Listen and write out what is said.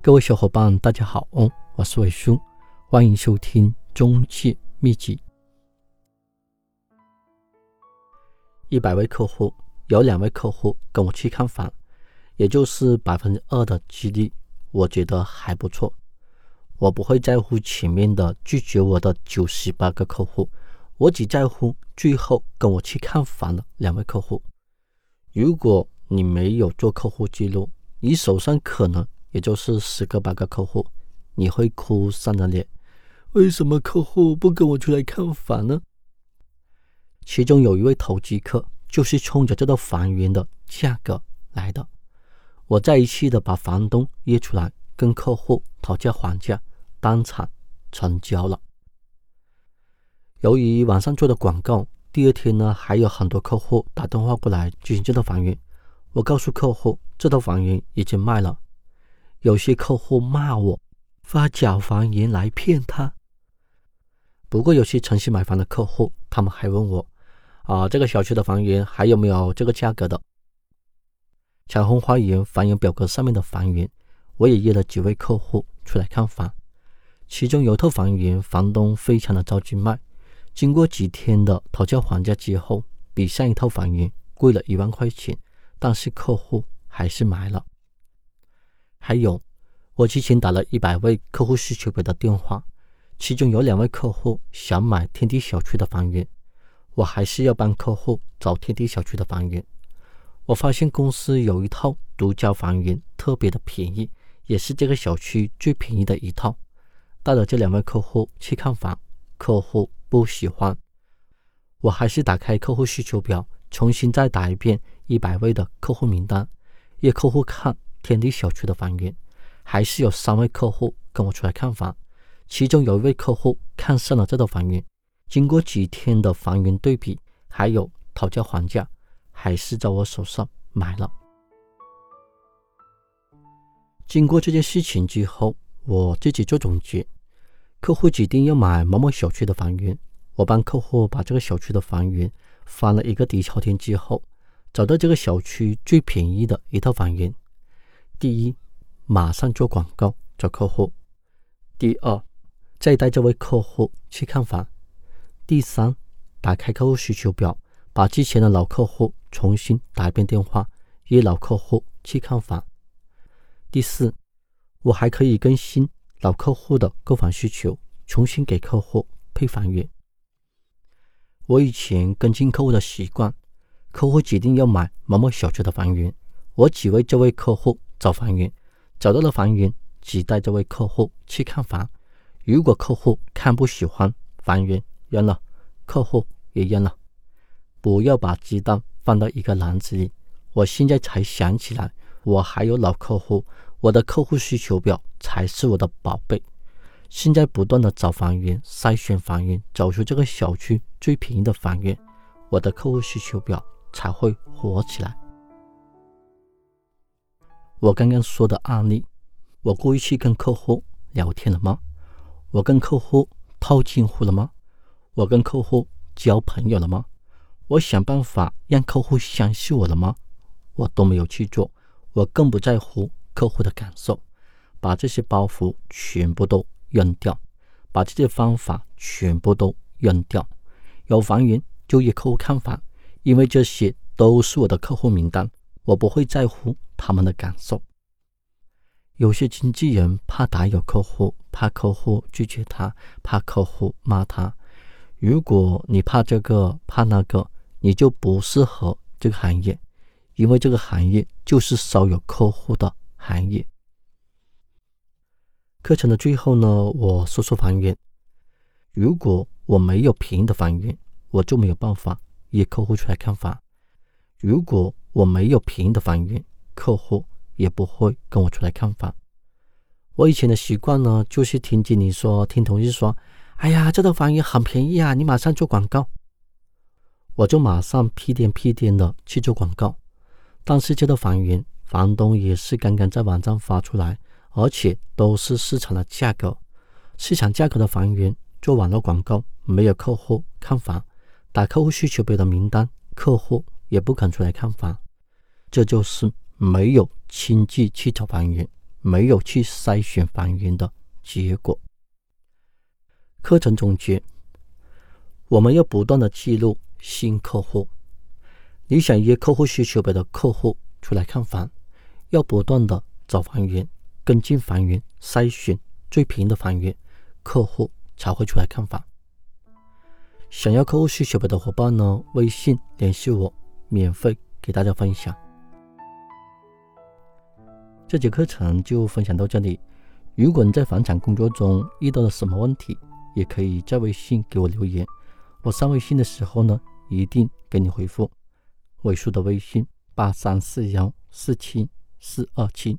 各位小伙伴，大家好，哦我是伟叔，欢迎收听中介秘籍。一百位客户，有两位客户跟我去看房，也就是百分之二的几率，我觉得还不错。我不会在乎前面的拒绝我的九十八个客户，我只在乎最后跟我去看房的两位客户。如果你没有做客户记录，你手上可能也就是十个八个客户，你会哭丧着脸。为什么客户不跟我出来看房呢？其中有一位投机客，就是冲着这套房源的价格来的。我再一次的把房东约出来，跟客户讨价还价，当场成交了。由于网上做的广告，第二天呢还有很多客户打电话过来咨询这套房源。我告诉客户。这套房源已经卖了，有些客户骂我发假房源来骗他。不过有些诚心买房的客户，他们还问我啊，这个小区的房源还有没有这个价格的？彩虹花园房源表格上面的房源，我也约了几位客户出来看房。其中有套房源，房东非常的着急卖，经过几天的讨价还价之后，比上一套房源贵了一万块钱，但是客户。还是买了。还有，我之前打了一百位客户需求表的电话，其中有两位客户想买天地小区的房源，我还是要帮客户找天地小区的房源。我发现公司有一套独家房源，特别的便宜，也是这个小区最便宜的一套。带了这两位客户去看房，客户不喜欢，我还是打开客户需求表，重新再打一遍一百位的客户名单。约客户看天地小区的房源，还是有三位客户跟我出来看房，其中有一位客户看上了这套房源，经过几天的房源对比，还有讨价还价，还是在我手上买了。经过这件事情之后，我自己做总结，客户指定要买某某小区的房源，我帮客户把这个小区的房源翻了一个底朝天之后。找到这个小区最便宜的一套房源。第一，马上做广告找客户；第二，再带这位客户去看房；第三，打开客户需求表，把之前的老客户重新打一遍电话，约老客户去看房；第四，我还可以更新老客户的购房需求，重新给客户配房源。我以前跟进客户的习惯。客户指定要买某某小区的房源，我只为这位客户找房源，找到了房源，只带这位客户去看房。如果客户看不喜欢房源，扔了，客户也扔了。不要把鸡蛋放到一个篮子里。我现在才想起来，我还有老客户，我的客户需求表才是我的宝贝。现在不断的找房源，筛选房源，找出这个小区最便宜的房源，我的客户需求表。才会火起来。我刚刚说的案例，我故意去跟客户聊天了吗？我跟客户套近乎了吗？我跟客户交朋友了吗？我想办法让客户相信我了吗？我都没有去做，我更不在乎客户的感受，把这些包袱全部都扔掉，把这些方法全部都扔掉。有房源就约客户看房。因为这些都是我的客户名单，我不会在乎他们的感受。有些经纪人怕打扰客户，怕客户拒绝他，怕客户骂他。如果你怕这个怕那个，你就不适合这个行业，因为这个行业就是少有客户的行业。课程的最后呢，我说说房源。如果我没有便宜的房源，我就没有办法。约客户出来看房，如果我没有便宜的房源，客户也不会跟我出来看房。我以前的习惯呢，就是听经理说，听同事说：“哎呀，这套房源很便宜啊，你马上做广告。”我就马上屁颠屁颠的去做广告。但是这套房源，房东也是刚刚在网上发出来，而且都是市场的价格，市场价格的房源做网络广告，没有客户看房。打客户需求表的名单，客户也不肯出来看房，这就是没有亲自去找房源，没有去筛选房源的结果。课程总结：我们要不断的记录新客户，你想约客户需求表的客户出来看房，要不断的找房源，跟进房源，筛选最便宜的房源，客户才会出来看房。想要客户需求表的伙伴呢，微信联系我，免费给大家分享。这节课程就分享到这里。如果你在房产工作中遇到了什么问题，也可以在微信给我留言。我上微信的时候呢，一定给你回复。尾数的微信八三四幺四七四二七。